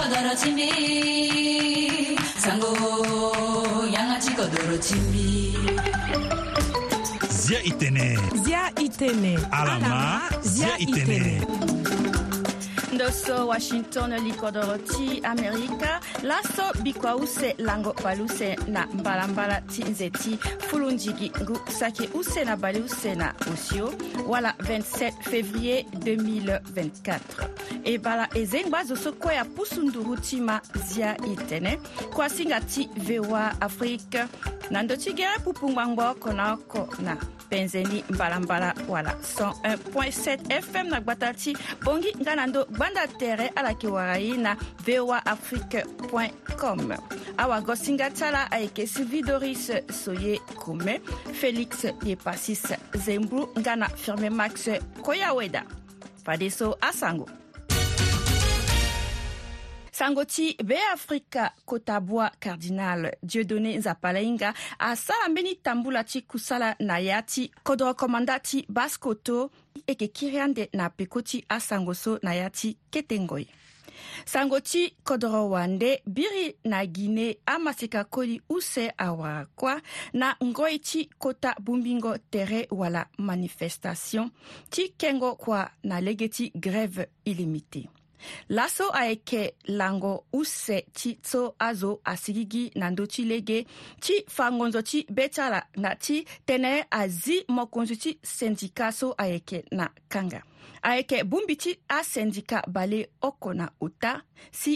yangachikodoro chimbi sango yangachikodoro chimbi zia itene zia itene alama zia itene, zia itene. ndoso washington likodoroti amerika laso bikuause lango bali use na mbalambala ti nze ti fulunzigi ngu saki use na bali use na osio wala 27 février 2024 e bala e zengba azo so kue apusu nduru ti ma zia e tënë kuasinga ti voa afrique na ndö ti gere pupu ngbangba oko na oko na penzeni mbalambala wala 101.7 fm na gbata ti bongi nga na ndö banda tere ala yeke wara ye na voa afrique com awago singa ti ala ayeke si vidoris so ye kome félix ye pasis zembru nga na firmé max koyaweda fade so asango sangoti beafrika kotabwa cardinal dieudonné nzapalainga asala mbeni tambula ti kusala na ya ti kodrokomanda ti baskoto e yeke kiri ande na peko ti asango so na ya ti ketengoi sango ti kodro wande biri na guiné amaseka koli use awara kuâ na ngoi ti kota bungbingo tere wala manifestation ti kengo kuâ na lege ti grève illimité laso ayeke lango use ti so azo asigi gi na ndö ti lege ti fangonzo ti be ti ala na ti tënë azi mokonzi ti sendika so ayeke na kanga ayeke bongbi ti asendika bale oko na ota si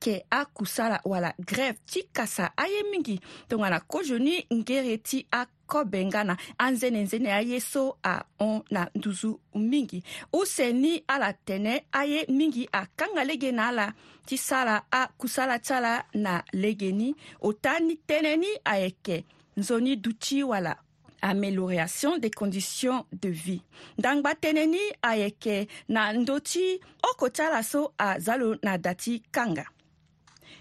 kɛ a kusa la wala grɛve ti kasa a ye mingi tongana kozoni ngere ti akɔbɛn ga na anzene nzene aye so ahɔn na nduzu mingi use ni ala tɛnɛ aye mingi akanga lege na ala ti sala akusa ti ala na lege ni o ta ni tënë ni ayeke kɛ nzoni duti wala amélioration des conditions de vie ndangba tënë ni ayeke na ndö ti oko ti ala so aza lo na da ti kanga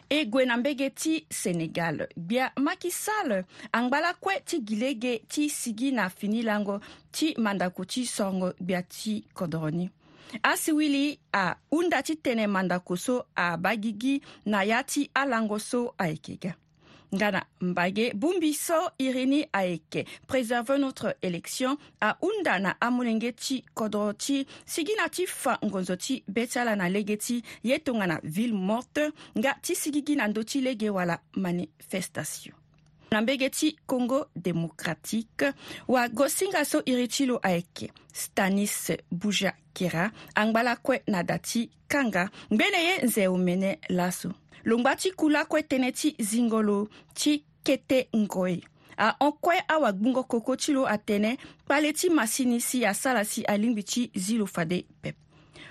e gue na mbege ti senegal gbia maki sall angbala kue ti gi ge ti sigi na fini lango ti mandako ti songo gbia ti kodroni asi wili ahunda ti tënë mandako so abagigi na ya ti alango so ayeke ga nga na mbage bungbiso irini ayeke préserve notre élection ahunda na amolenge ti kodro ti sigi na ti fa ngonzo ti be ti ala na lege ti ye tongana ville morte nga ti sigi gi na ndö ti lege wala manifestation na mbege ti congo démocratique wagosinga so iri ti lo ayeke stanis buja kira angbala kue na da ti kanga ngbene ye nze omene laso lo ngba ti kula kue tënë ti zingo lo ti kete ngoi ahokue awagbungo koko ti lo atene kpale ti masini si asara si alingbi ti zi lo fade pep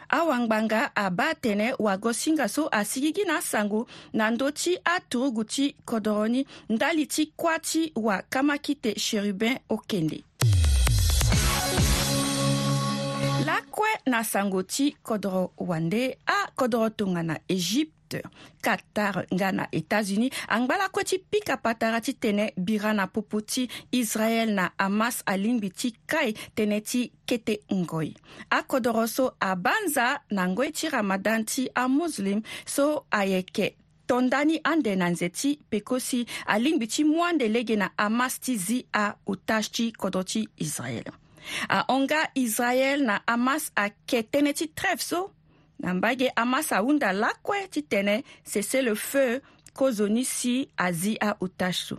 awangbanga abâ atene wago singa so asigi gi na asango na ndö ti aturugu ti kodro ni ndali ti kuâ ti wakama kite cherubin okende lakue na sango ti kodro wande akodro tongana égypte équateur qatar nga na états-unis angbalaku ti pika patara ti tene bira na popo ti israel na hamas alingbi ti kai tënë ti kete ngoi akodro so abanza na ngoi ti ramadan ti amuslim so ayeke tondani ande na nze ti peko si alingbi ti mwande lege na hamas ti zi aotage ti kodro ti israel ahonga israel na hamas ayeke tënë ti trève so na mbage amasahunda lakue ti tene cessez-le-feu kozoni si azi ahotage so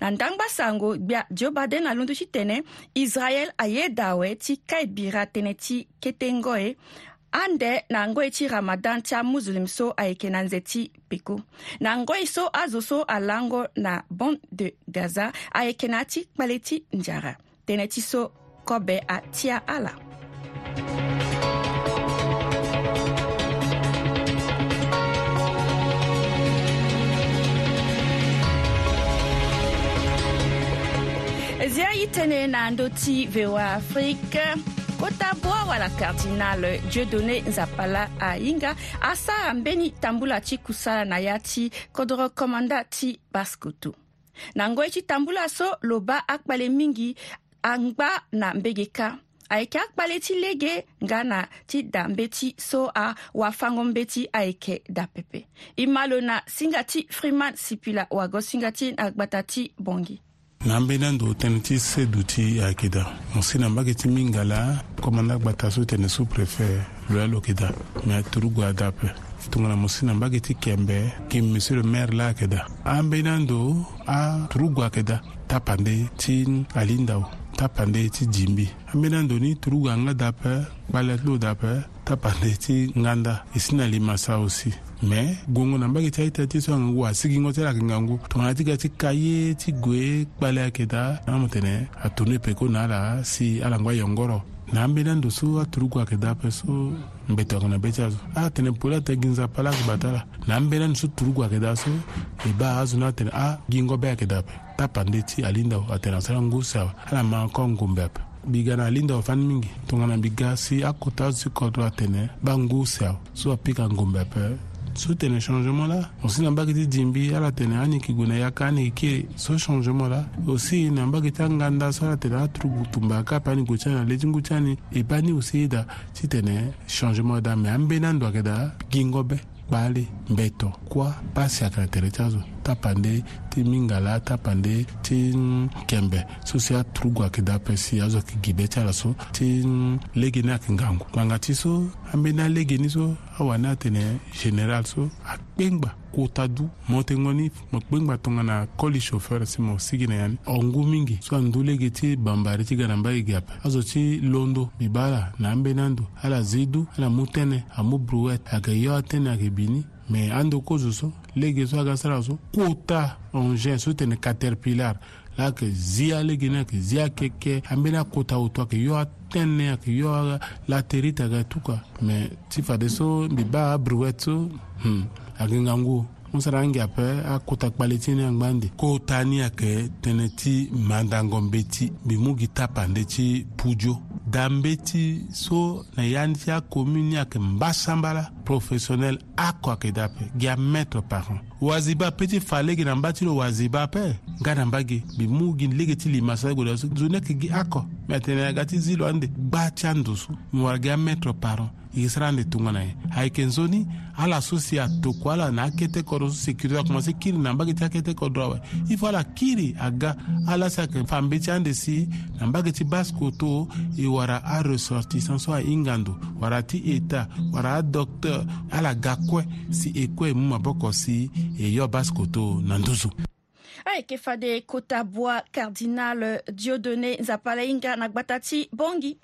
na ndangba sango gbia joe biden alundu ti tene israel ayeda awe ti kai bira tënë ti kete ngoi ande na ngoi ti ramadan ti amuzlim so ayeke na nze ti peko na ngoi so azo so alango na bande de gaza ayeke na ya ti kpale ti nzara tënë ti so kobe atia ala zia e tënë na ndöti voa afrique kota bwawara la kardinal dieudonné nzapala ahinga asara mbeni tambula ti kusala na ya ti kodro komanda ti baskutu na ngoi ti tambula so lo ba akpale mingi angba na mbege ka ayeke akpale ti lege nga na ti dambe ti so awafango mbe ti ayeke dapepe e ma lo na singa ti freeman sipila wago singa ti na gbata ti bongi na an bena don tene ti se duti ayeke mosina mbage ti minga la komanda gba ta so tene sous préfet lo ya lo yeke da me aturu gue adape tongana mosina mbage ti kembe gi monsieur le maire la ayeke da ambeni ando aturu gue ayeke da tapande ti alindao tapande ti dimbi ambeni ando ni turu gue anga dape gbale ti lo dape tapande ti nganda e si na li masa aussi me gongo na mbage ti aita ti so angangu asigingo ti ala yeke ngangu tongana ti ga ti kaye ti gue kpale ayeke da na amo tene atonu peko na ala si ala ngu ayongoro na ambeni ando so aturu gue ayeke da ape so mbeto ayeke na be ti azo atene poli atene gi nzapa ala ayeke bata ala na ambeni ando so turu gue ayeke da so e ba azo na atene agi ngo be ayeke da ape tapande ti alindawo atene asara ngu si awa ala ma oko ngumbe ape biga na alindawo fani mingi tongana mbiga si akota azo ti kodro atene ba ngu si awa so apika ngumbe ape so tene changement la osi na mbage ti dimbi ala tene aniki gue na yaka aniki kiri so changement la osi na mbage ti anganda so ala tene aturugu tumba akapa ani gue ti ani na le ti ngu ti ani e ba ni osi ye da ti tene changement da me ambeni andoa yeke da gingo be kpali mbeto kuâ ba siaka na tere ti azo tapande ti mingala tapande ti kembe so si aturugu ayeke da ape si azo yeke gi be ti ala so ti lege ni ayeke ngangu ngbanga ti so ambeni alege ni so awani atene général so akpengba kota du mo te ngoni mo kpengba tongana koli chauffeur si mo sigi na yani ongu mingi so andu lege ti bambari ti ga na mbage gi ape azo ti londo mbi ba ala na ambeni andu ala zi du ala mu tënë amu brouette ayeke yo atënë ayeke bini me andoko zo so lege so aga sara so kota engin so tene caterpillar la yeke zia lege ni ayeke zia keke ambeni akota oto ayeke yo atënë ayeke yo alatérite aga tu kua me ti fade so mbi ba abruet so hmm, ayeke nga ngu mu sara angi ape akota kpali ti ni angba ande kota ni ayeke tënë ti mandango mbe ti mbi mu gi tapa nde ti pudio da mbe ti so na ya ni ti akômu ni ayeke mbasamba la professionnel akua ayeke da ape gi ametre parent waziba peut ti fa lege na mba ti lo waziba ape nga na mba gi mbi mu gi lege ti li masala godo so nzoni ayeke gi ako me atene na ga ti zi lo ande gba ti andu so mi wara gi ametre paren e sara ande tongana e ayeke nzoni ala so si atokua ala na akete kodro so sécurité akoma si kiri na mbage ti akete kodro awe i faut ala kiri aga ala si ayeke fambe ti ande si na mbage ti basiko to e wara aressortissant so ahingandu wara ti état wara adocteur yo ala ga kue si e kue mu maboko si e yo basikoto na nduzu ayeke fade kota bua cardinal dieudonné nzapa leinga na gbata ti bongi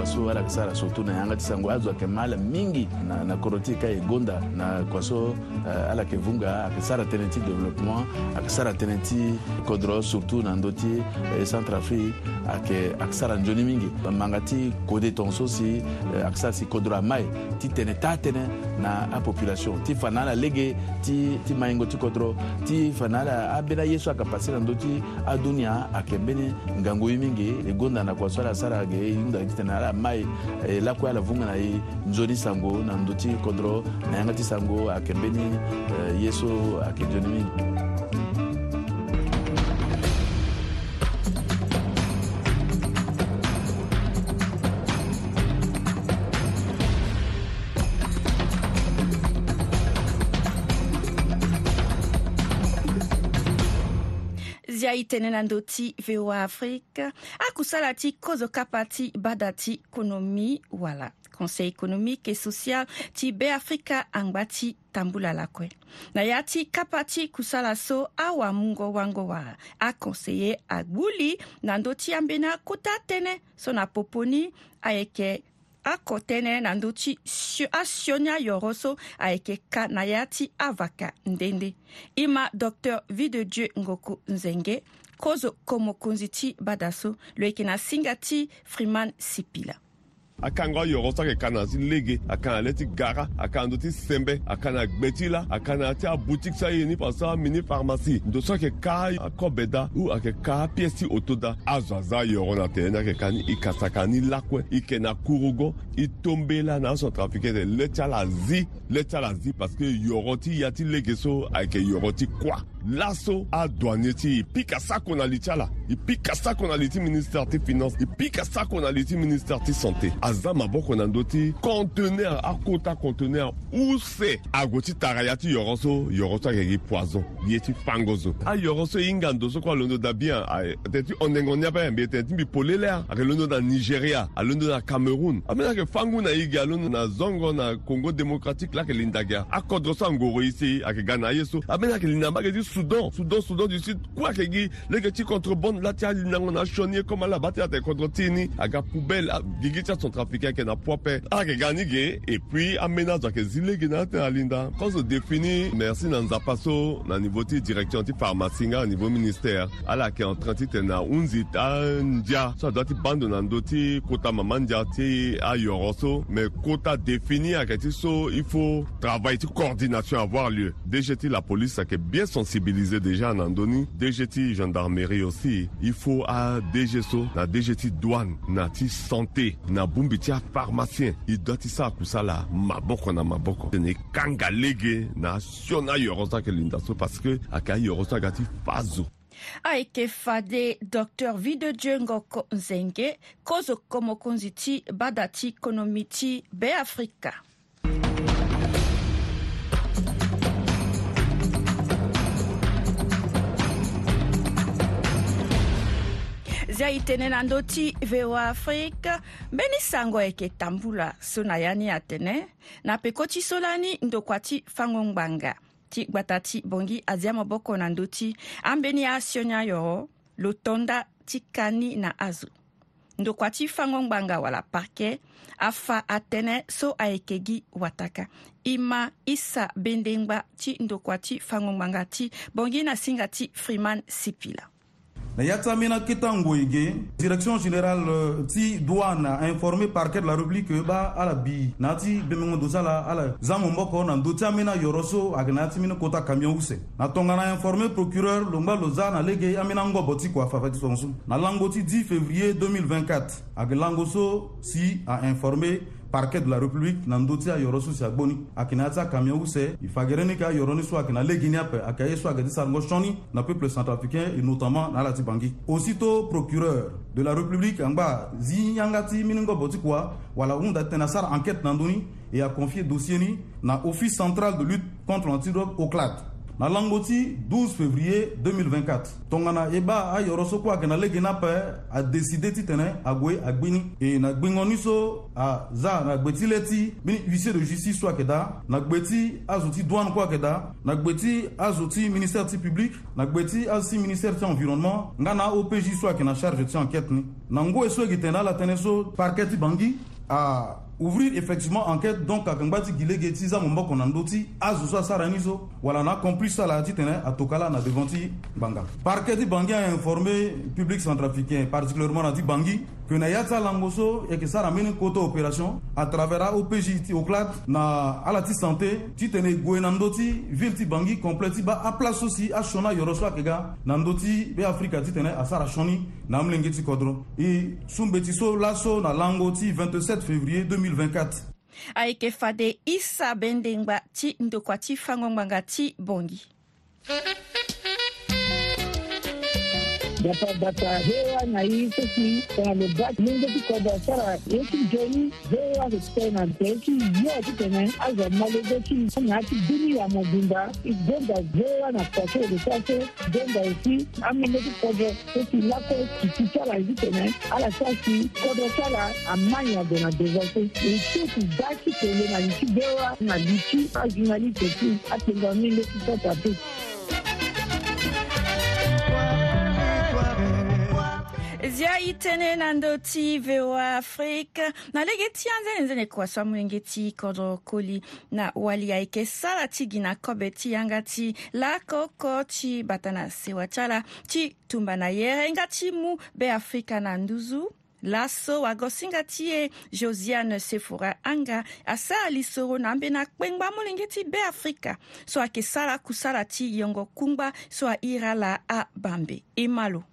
kwaso alakisala surtout na ye anga ti sango azwake mala mingi na, na koroti ka e gonda na kwaso uh, ala yeke vunga ayeke sara tënë ti développement ayeke sara tënë ti kodro surtout na ndö ti e euh, centre afrique ayeke ayeke sara nzoni mingi manga ti kode tongaso si euh, ayeke sara si kodro amae ti tene taa tënë na apopulation ti fa na ala lege ti, ti maingo ti kodro ti fa na ala ambeni ayeso ayeke passe na ndö ti adunia ayeke mbeni ngangu ye mingi e gonda na kwaso ala sara ayeke hunda ti tene ala ya mai elako eh, ya lavunga na ye nzoni sango na ndö ti kondro na yanga ti sango ayeke mbeni eh, ye so ayeke nzoni mingi itenena ndo ti voa afrique akusala ti kozokapa ti bada ti konomi wala conseil économique et social ti beafrika angba ti tambula lakue na ya ti kapa ti kusala so awamungowangowa akonseye agbuli na ndö ti ambeni akota tënë so na popo ni ayeke akọte na ya na ndụ chi asionya yọrọ so ayeke ka na ya ti avaka ndende i ma dr videdieu ngoko nzenge kozo komokonzi ti bada so lo yeke na singa ti freeman sipila akan ka yɔrɔ sake ka na si lege a kan ale ti gara a kan do ti sɛnbɛ a kan na gbɛti la a kan na ti a butiki sa ye ni pasa mini farmasi do sake ka a kɔ bɛ da u a kɛ ka piyɛsi o to da a zaza yɔrɔ na tɛ na kɛ ka ni i kasa ka ni lakwɛ i kɛ na kurugɔ i tonbela na sɔn trafikɛ tɛ lɛtsa la zi lɛtsa la zi parce que yɔrɔ ti ya ti lege so a kɛ yɔrɔ ti kwa laso aduane ti e pika sako na li ti ala e pika sako na li ti ministère ti finance e pika sako na li ti ministère ti santé azã maboko na ndö ti conteneur akota conteneur use ague ti tara ya ti yoro so yoro so ayeke gi poison ye ti fango zo ayoro so e hinga ndo so kue alondo da bien tene ti ondengo ni ape ayembe tene ti mbi polele a ayeke londo na nigéria alondo na cameroun ambeni ayeke fangu na higi alondo na zongo na congo démocratique la ayeke lindi age ah, akodro so angoro ye si ayeke ah, ga na aye so ambeni ah, ayeke lindi ambage ti Soudan, Soudan, Soudan du Sud, quoi que dit, les gars, contre contrebandes, là, tu as une on a comme à la bataille, contre Tini, à la poubelle, à sont tu as son trafic, à la poipe, et puis, à que à la zile, à la linda. Quand on définit, merci, dans le zapasso, dans niveau de direction anti pharmacie, au niveau ministère, à la qui est en train de te un zit, à dia, ça doit être bandé dans le dotier, kota maman dia, à mais kota défini, à la il faut travailler, coordination avoir lieu. Déjà, la police, ça qui est bien sensible déjà en Andoni, DGT gendarmerie aussi, il faut à DGSO, na DGT douane, na tis santé, na bumbitia pharmacien, il doit à kusala, maboko na maboko. Ne C'est une na siona yorosa que l'industrie parce que aka yorosa gati fazo. été fade docteur videjongo nzenge kozo komokonzi ti bada badati konomiti ti Afrika. izia itene na ndö ti voa afrique mbeni sango yeke tambula so na ya ni atene na peko ti so lani ndokua ti fangongbanga ti gbata ti bongi azia moboko na ndö ti ambeni asionia yoro lo tonda ti kani na azo ndokua ti fangongbanga wala parke afa atënë so ayeke gi wataka i ma i sa bendengba ti ndokua ti fangongbanga ti bongi na singa ti freeman sipila na ya tsamena kita ngoi ge direction générale euh, ti douane na informé parquet de la république euh, ba ala bi na ti bemengo do sala ala zango mboko na ndö ti ambeni ayoro so ayeke na ya ti mbeni kota camion use na tongana informé procureur lo ngba lo za na lege ambeni angobo ti kua fafa ti tongaso na lango ti 10 février 2024 ayeke lango so si ainformé parquet de la république na pas ayɔrɔ ya agboni akini ati akamiɛn wusɛ ifagɛrɛ ni ka yɔrɔ ni le na peuple centrafricain et notamment na la bangi aussitôt procureur de la république angba ziyangati minungo botikwa wala enquête Nandoni et a confié dossier ni na office central de lutte contre l'antidrogue CLAT na lango 12 février 2024 tongana eba ba ayoro so a ayeke na lege na ape adeside ti tene ague e na gbengo ni so aza na gbe ti de justice so ayeke da na gbe ti azo ti douane na ministère public na gbe ti ministère ti environnement nga na opj so ayeke charge de enquête ni na ngoi e e so parquet ti bangi ouvrir effectivement enquête donc à gilege ti za mo na Saranizo, voilà, azo so asara ça so wala na complice na devant Banga. gbanga parquet ti bangi informé public centrafricain particulièrement na Bangui, que na Langoso et que ça ramène sara opération à travers aopj au oclad na ala santé titane tene gue ville ti bangi complet ba à place aussi à ayoro so ayeke ga na ndö ti beafrika ti asara sioni na amolenge kodro e so na langoti 27 février 2020 2024 ayeke fade isa bendengba ti ndokua ti fangongbanga ti bongi datahewa na hii sisi tunalobaki mungu tikoba sara yeki joni hewa zitena teki yo titene aza malobeki na ti duni ya mobimba igonda hewa na kwake odesase gonda esi amungu tikobo eki lako kiti sara ezi tene ala sasi kodo sara amanya do na devase eti ti daki tele na liti hewa na liti azuna li teki atenga mingu titata teki tenenando ti voa afrique na lege ti anzene nzene kua so amolenge ti kodro koli na wali ayeke sara ti gi na kobe ti yanga ti lakoko ti bata na sewa ti ala ti tumba na yere nga ti mu beafrika na nduzu laso wagosinga ti e josiane sefora anga asara li soro na ambeni akpengba amolenge ti beafrika so ayeke sara kusara ti yongo kungba so airi ala abambe e ma lo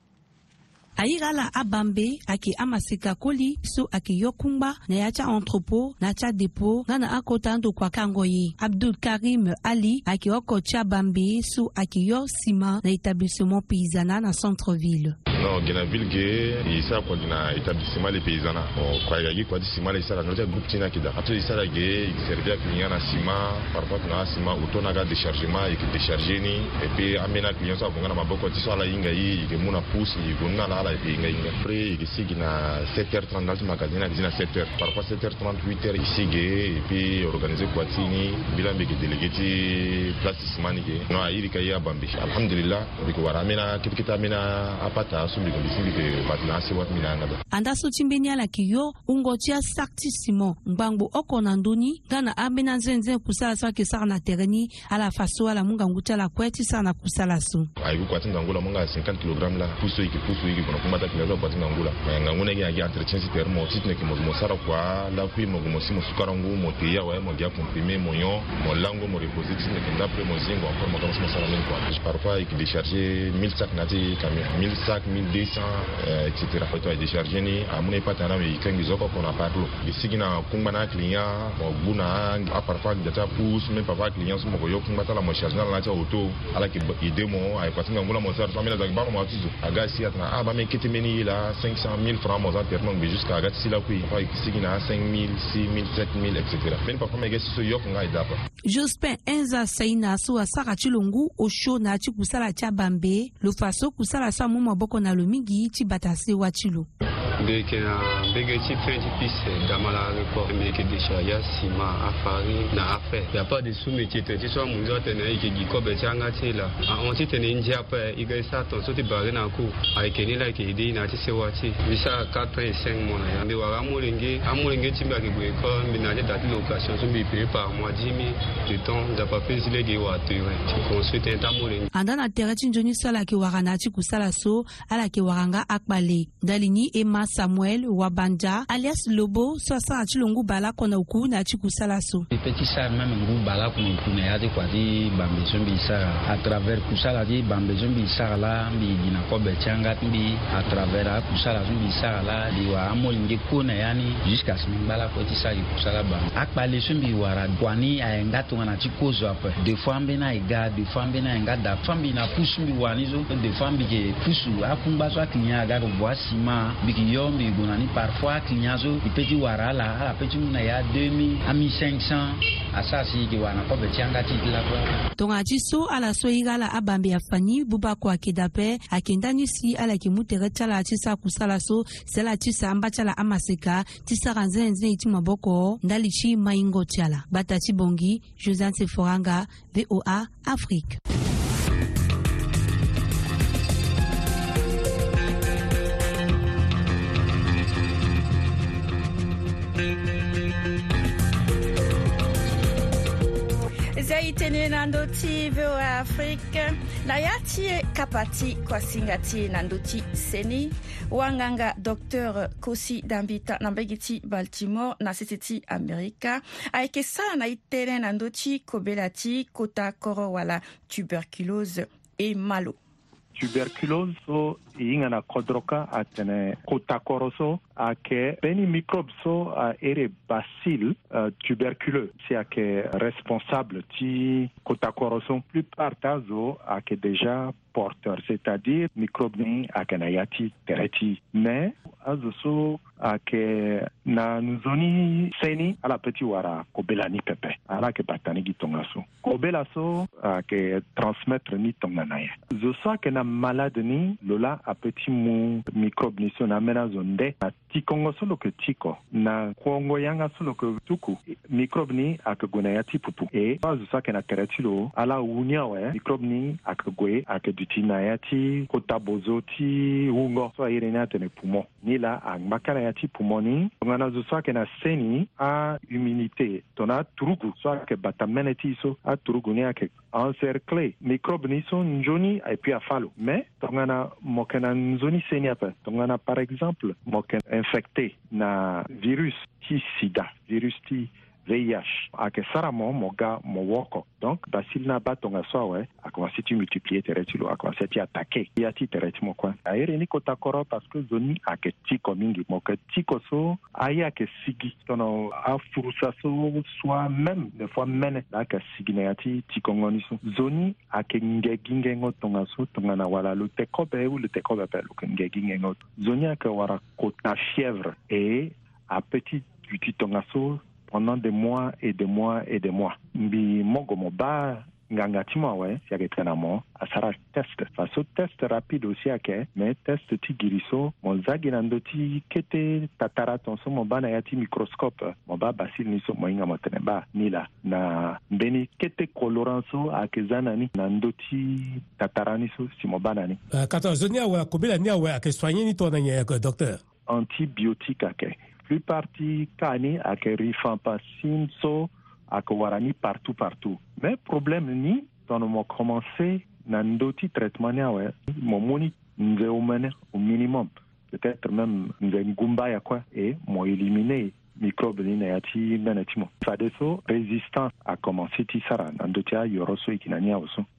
a aira ala abambe ayeke amasika koli so ayeke yo kungba na ya ti entrepôt na ya ti adépôt nga na akota ando kua kango ye abdul karim ali ayeke oko ti abambe so ayeke yo sima na établissement paysana na centre ville non gɛna ville ke isa kɔdi na établissement le paysana kwayagi kwadi sima le isara note groupe tina kida ato isara ge servia client na sima parfois kuna sima uto na ga déchargement ike décharger ni et puis amena client so abonga na maboko ti so ala hinga ye ike mu na pousse ike na ala ala ike hinga hinga après ike sigi na 7h30 na ti magasin na kiti na 7h parfois 7h30 8h isi ge et puis organiser kwati ni bila mbi ike délégué ti place ti sima ni ke non ayiri ka ye abambi alhamdulillah ike wara amena kitikiti amena apata so anda so ti mbeni ala yeke yo hungo ti asaki ti simon ngbangbo oko na ndö ni nga na ambeni anzenzene kusala so ayeke sara na tere ni ala fa so ala mu ngangu ti ala kue ti sara na kusala so ayeke kua ti ngangu la mu nga 50 kg la puso yeke puso yeke gue na kuma ti ayeke lalo kua ti ngangu la ngangu ni na entretien si tere mo titene yeke mo gue mo sara kua lakui mo gue mo si mo sukara ngu mo tei awe mo gi acomprimé mo nyon mo lango mo repose titene yeke ndapre mo zingo encore mo ga mo so mo sara mbeni kua parfois ayeke décharge 1000 sac na ti camion 1000 sac 2200 etc to aje chargé ni amune patana me kangi zoko kona parlo bisigina kumba na client mo guna a parfois jata pousse même parfois client so mo yo kumba tala mo chargé na cha auto ala ki idemo ay patinga ngula mo sar famila zak bama matizo aga si atna aba me kete meni la 500 000 francs mo za terno be jusqu'à aga si la kui pa bisigina 5000 6000 7000 etc même parfois me gesi so yo kunga idapa Jospin enza saina so asaka chilungu osho na chikusala cha bambe lo faso kusala sa mu maboko na lo mingi ti bata se wa ti lo mbeke na mbege ti fin ti pise ga ma la rekord mbeke déchat ya sima afari na afe ya pas de sous métier tene ti so amu nzo atene ayeke gi kobe ti anga ti e la ahon ti tene nzi ape e ga e sara tongaso ti bare na aku ayeke ni la ayeke e dei na ti sewa ti mbi sara 4 et 5 mo na ya mbi wara amolenge amolenge ti mbi ayeke gue école mbi na ti da ti location so mbi e paye par mois 10 000 de temps nzapa pesi le ge wara tere ti construit tënë ti amolenge anda na tere ti nzoni so ala yeke wara na ti kusala so ala yeke wara nga akpale dali ni e ma samuel wabanja alias lobo sɔsan a ti lo ngu bala kɔnɔ ku na ti ku sala so. ipeti sa mɛ mɛ ngu bala kɔnɔ ku na yati kɔ ati banbezɔn bi sa a travers kusa la ati banbezɔn bi sa la bi jinakɔ bɛ can ka bi a travers a kusa la bi sa la bi wa an m'olu de ko na yanni jusqu'à sini bala kɔ ti sa ki kusa la ban. a kpalesɔn bi wara wani a ye n ka tɔn ka na ti ko zɔ a fɛ des fois an bɛ n'a ye ga des fois an bɛ n'a ye n ka da fan bi na pusu bi wa ni so des fois an bi kɛ pusu a kun ba sɔ a kiliyan a ka kɛ bɔ a si ma bi k'i yo migunani parfois kinyazo ipeti wara ah, la ala peti mu na ya 2000 ami 500 tongana ti so ala so hiri ala abambe afani buba kue ayeke dape ayeke nda ni si ala yeke mu tere ti ala ti sakusa la so se la ti sa amba ti ala amaseka ti sara nzenzei ti maboko ndali ti maingo ti ala gbata ti bongi josiane seforanga voa afrique itenewe na ndö ti voa afrique na ya ti e kapa ti kuasinga ti na ndö ti seni wanganga docteur kosi dambita na mbege ti baltimore na sese ti amerika ayeke sara na e tënë na ndö ti kobela ti kota koro wala tuberculose e malo tuberculose so i ŋana kodroka a tene kutakɔrɔso a kɛ bɛɛ ni microbe so a ere bacille uh, tuberculeux si a kɛ responsable ti kutakɔrɔso plupart ta zo a kɛ déjà porteur c'est à dire microbe ni a kɛna ya ti tɛrɛ ti mais a zo so a kɛ na nzoni sɛni ala pɛ ti wara ko be la ni pɛpɛ ala kɛ batani gi tɔnga so ko be la so a kɛ transmettre ni tɔnga na ye zo so a kɛna malade ni lo la apeut mu microbe ni so na ambeni azo nde na ti kongo so lo yeke ti oko na kuongo yanga so lo yeke tuku microbe ni ayeke gue na ya ti pupu e so azo so ayeke na kere ti lo ala wu ni awe microbe ni ayeke gue ayeke duti na ya ti kota bozo ti hungo so airi ni atene poumon ni la angbaka na ya ti poumon ni tongana azo so ayeke na seni ahumidité tongana aturugu so ayeke bata mene ti so aturugu ni ayeke encerclé microbe ni so nzoni e puis afâ lo me tongana moke dans une Donc, on a, par exemple on est infecté na virus ti sida virus ti VIH ayeke sara mo mo ga mo woko donc basili na ba tongaso awe akuasi ti multiplier tere ti lo akuasi ti attaqué ya ti tere ti mo kue airi ni kota koro parce que zo ni ayeke tiko mingi mo yeke tiko so aye ayeke sigi tongana afurusa so soit même des fois mene na ayeke sigi na ya ti tikongo ni so zo ni ayeke ngegingengo tongaso tongana wala lo tekobe ou lo tekobe ape lo yeke ngegingengo zo ni ayeke wara kota fièvre e apeut ti duti tongaso pendant des mois et des mois et des mois mbi mogo mo baa nganga ti mo awe si ayeke tene mo asara test fa so test rapide aussi ayeke me test ti giri so mo nzagi na ndö ti kete tatara tongaso mo ba na ya ti microscope mo ba basile ni so mo hinga mo tene ba ni la na mbeni kete coloran so ayeke za na euh, ni na ndö ti tatara ni so si mo ba na ni uh, 14 ni awe akobela ni awe ayeke soigné ni tongana nyen docteur antibiotique ayeke plus parti Kani, Akeri, Fampa, à Akawarani, partout, partout. Mais problème ni, dans le mot commencé, Nandoti traitement ni, ah ouais, mon moni, nous est au minimum. Peut-être même, nous Gumba, ya quoi, et m'ont éliminé. microbe ni na yati mena timo fadeso résistance a commencé ti sara nandoti a yoro so e na ni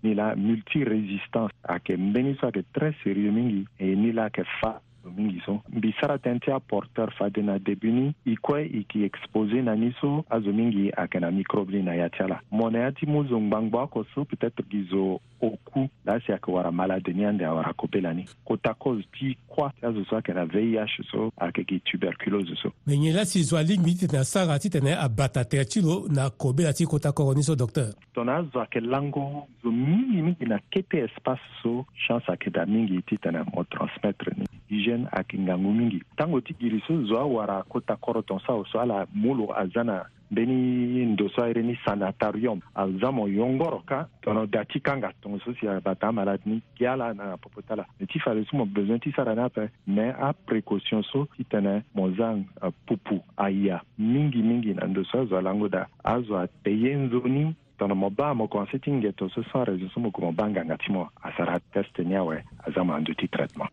ni la multi résistance ayeke mbeni so très sérieux mingi e ni la ayeke fa lo mingi so mbi sara tɛn tɛ a portɛr faden na debuni i kue i k'i expose na ni so azo mingi ayeke na microbli na ya ti ala mo na ya ti mu zo ngbangba oko so peut-être gi zo oku la si ayeke wara malade ni ande awara kope lani kota cause ti kuâ ti azo so ayeke na vih so ayeke gi tuberculose so me nyen la si zo alingbi ti tene asara ti tene abata tere ti lo na kobela ti kota koro ni so docteur tongana azo ayeke lango zo mingimingi na kete espace so chance ayeke da mingi ti tene mo transmettre ni hygiène ntene akingangu mingi ntango ti giri so zo awara kota kɔrɔtɔn sao so ala mu lo aza na mbeni ndoso ayere ni sanatarium aza mo yongoro ka tɔnɔ da ti kan ka tongo so si ba taa maladi ni gi ala na popota la ne ti fale so mo besoin ti sara ni ape me aprécaution so ti tene mo zan euh, pupu aya mingi mingi na ndoso azo alango da azo ate ye nzoni tɔnɔ mo ba mo kɔnse ti nge to so sans raison so mo ko mo ba nganga ti mo asara test ni awe aza mo ando ti traitement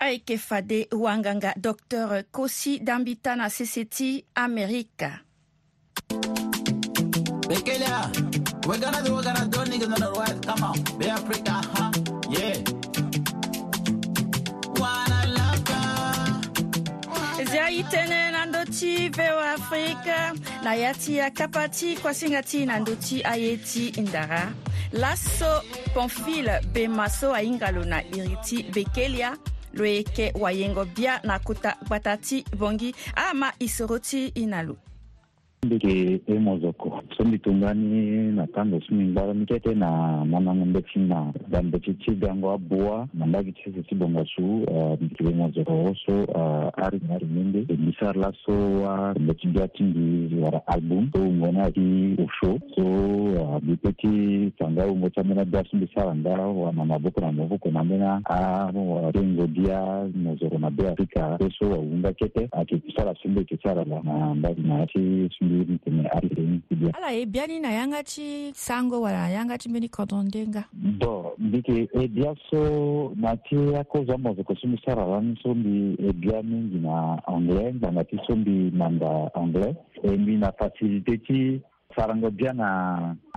aekefade wanganga dr kosi dambita na seseti amerika bekelea weganadu weganadu niginorwet kama be afrika ha yeah zia e tënë na ndö ti voa afrique na yâ ti akapa ti kuasinga ti na ndö ti aye ti ndara laso pamphile be maso ahinga lo na iri ti bekelia lo yeke wayengo bia na kota gbata ti bongi ama e soro ti e na lo e mozoko so mbitungani na tango so mingbara mikete na manango mbeti na dambeti ti gango aboa na mbage ti sese ti bongo mbi mbitiri mozoko so ari ari mende mbi sara laso ambe ti bia ti mbi wara album so wungo ni ayeke osho so mbi peut ti fanga hungo ti ambeni abia so mbi sara nga wana maboko na maboko na ambeni atengo bia mozoko na beafrika afrika so wahunga kete ayeke sara so mbi yeke sara la na mbage na ya ti so mbi mutene ari renkudia ala e eh, bianina yanga ti sango wala yanga ti mbeni kodonde nga bon mbike e eh, bia so na ti akozwa mozoko so mbi sara lani so mbi e eh, bia mingi na anglais ngbanga ti so mbi nanga anglais e mbi na facilité ti sarango bia na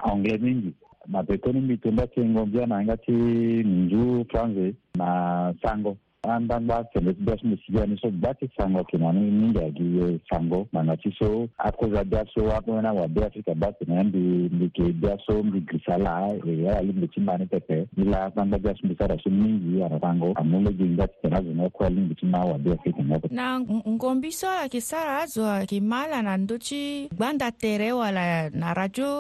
anglais mingi na pekoni mbi tongba ti ngo bia na yanga ti minzu franze na sango አንዳንድ ባቸው በስበስ ምስጋኒ so ባቲ sango kina ni minda giye sango mana ci so ako za da so wa ko na wa da Africa ba ko nan di di ke da so mi grisala e ya ali mi chimba ni pepe ila panda da so bisara so mingi ya rango amule jinga tsara zo na ko ali mi chimba wa da Africa na na ngombi so ya sara zo ki mala na ndochi banda tere wala na radio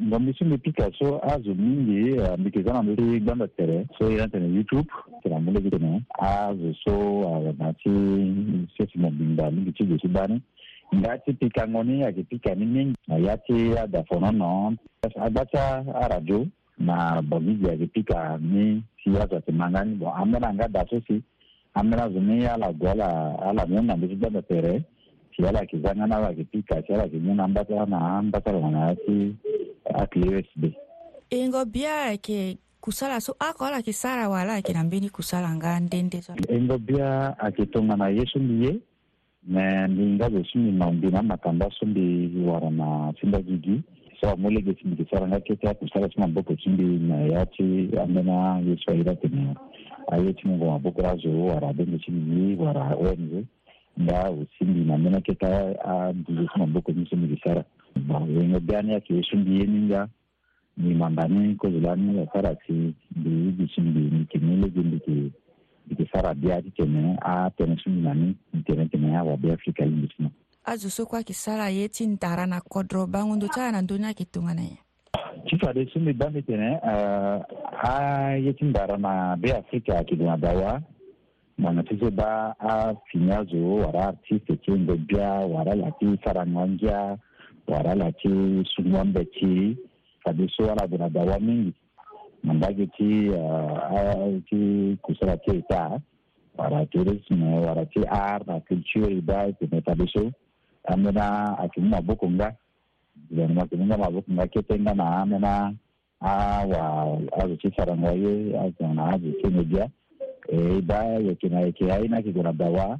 mo so mi pika so azo mingi euh, mi ke zana mi ti gbanda tere so ira tene youtube tene amule bi tene azo so awa na ti se mo binda mingi ti gosi bani nga ti pika ngoni ayeke pika ni mingi ya ti adafono no agba ti aradio na bongi ayeke pika ni si azo ayeke manga ni bon ambeni anga da so si ambeni azo ni ala gue ala ala mi hunda mbi ti gbanda tere syalakizanga navakipika syalakinyina mbatala na mbatala nanaaki akiwesd engo biarake kusala so ako ala yeke wala ayeke kusala nga ndende so engo bia ayeke tongana ye so mbi ye me mbi ngazo so mbi na mbi na so mbi wara na ti gigi so amo lege ti mbi yeke nga kete akusala so maboko ti na yati amena yesu ye so airi atene aye ti mungo wara abenge ti wara ong da o sindi na mena ke ta a bulu kuma boko muso ni sara ba wenga gani ya ke sindi yeninga ni mandani ko zulani ya sara ti bi bi sindi ni ke mele gindi ke ke sara bia ti tene a tene sindi na ni tene tene ya wa biya afrika na azo so kwa yeke sara ye ti ndara na kodro bangu ndo ala na ndonya ke tunga na ye ti fade ba mbi tene a ye ndara na be afrika gue na dawa manatɩ ba a finya zo wara artiste kengo bia wara la tɩ saraŋangia wara la tɩ sũmwãmbɛ ti kabe so wala bena dawa mingi mandage tɩ ti kusra ti eta wara tourisme wara ti art na culture ba tene kabe so amena a tumi mabokonga gouvernement tuminga mabokonga na amena awa azo ti saraŋwa ye azõna azo tẽne bia ibaa yekina ekiaina kigona dawa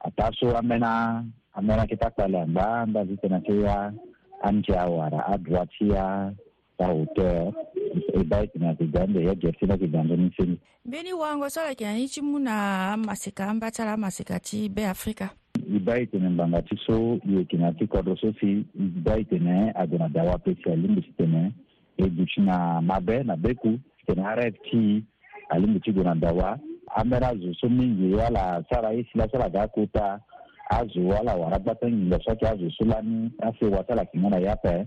atasu amena amena kitakpala mba mba zitena tia amtia wara adwatia auto ebaikina kigande yagersina ni nisini mbeni wango sala ala yeke na masika ambatala masika ti be afrika e tene mbanga ti so yeke kina ti kodro so si e tene na dawa ape si alingbi ti tene e duti na mabe na beku tene arêve ti alingbi ti na dawa amɛra zoso min je wala sara i sila sara ga kota azo wala warabatan ilo soki azo sulani ase watala kingana yape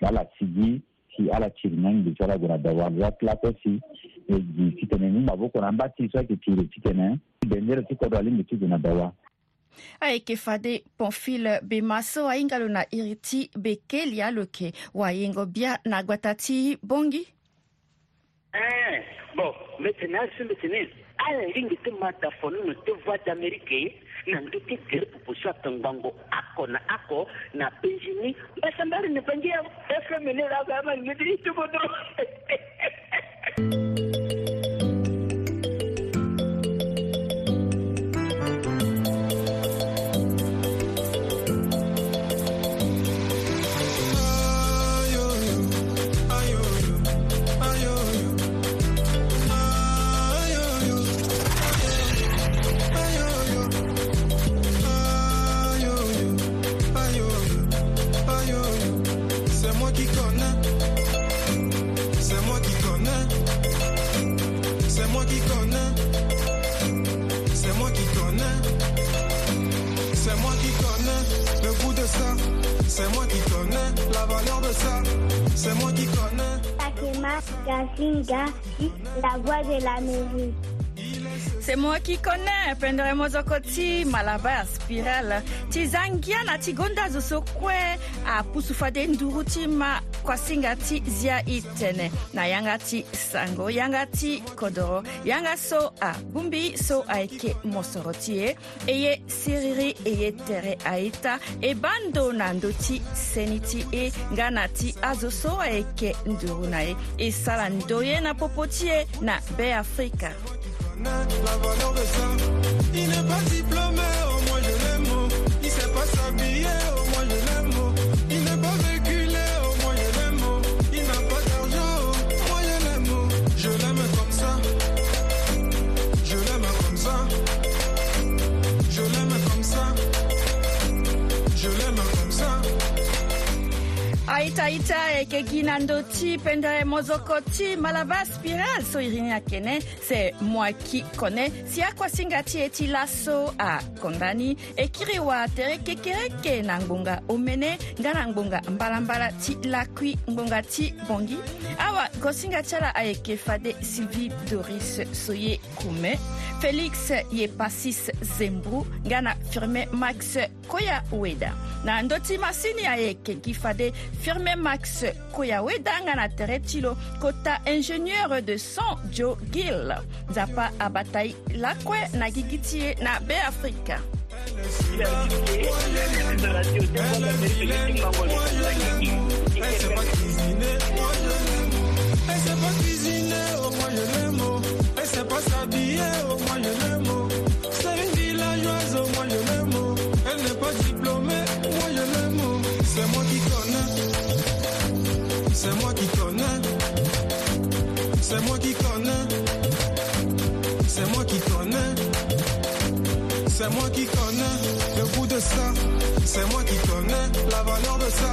wala sigi si ala tiri nangi sala gura da wala klape si e ji kitene ni maboko na mbati soki tiri kitene bendere ti kodo alingi ti guna dawa ayeke fade pamphile bema so ahinga lo na iri ti bekelia lo yeke wayengo bia na gbata ti bongi eh, bon maintenant ce matin ala lingi ti ma da fonuno ti voix d'amérique nandu ti gere pupusu atongbango ako na ako na benjini basambari ni bangia efemini laga ama nimidiri tugodoro c'est qui Takema la voix de l'Amérique. c'est moi qui connais pendere mozoko ti malaba ya spiral ti za ngia na ti gonda zo so kue apusu fade nduru ti ma kuasinga ti zia e tene na yanga ti sango yanga ti kodro yanga so agumbi so ayeke mosoro ti e e ye siriri e ye tere aita e ba ndo na ndö ti seni ti e nga na ti azo so ayeke nduru e na ye e sara ndo ye na popo ti e na beafrika la valeur de ça. Il n'est pas diplômé, au moins je l'aime. Oh. Il sait pas s'habiller, au moins je l'aime. Il n'est pas véhiculé, au moins je l'aime. Il n'a pas d'argent, au moins je l'aime. Je l'aime comme ça. Je l'aime comme ça. Je l'aime comme ça. Je l'aime comme ça. Aïe, aïe, ekeki na ndö ti pendre e mozoko ti malaba spiral so e ni ayekene se mua ki kone si akuasinga ti e ti laso akonda ni e kiri watere kekereke na ngbonga omene nga na ngbonga mbalambala ti lakui ngbonga ti bongi awa gosinga ti ala ayeke fade sylvie doris so ye kume félix ye pasis zembru nga na firme max koya weda na ndö ti masini ayeke gi fade firme max que Koyawe Dangana Teretilo, Kota ingénieur de son Joe Gill, Zapa Abatai Lakwe Nagigitie na Be Africa. Elle sait pas cuisiner au moins je mots. Elle sait pas s'habiller au moyen des mots. C'est moi qui connais. C'est moi qui connais. C'est moi qui connais. C'est moi qui connais le goût de ça. C'est moi qui connais la valeur de ça.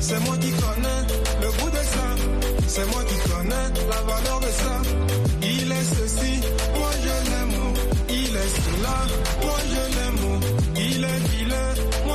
C'est moi qui connais le goût de ça. C'est moi qui connais la valeur de ça. Il est ceci, moi je l'aime. Il est cela, moi je l'aime. Il est vilain.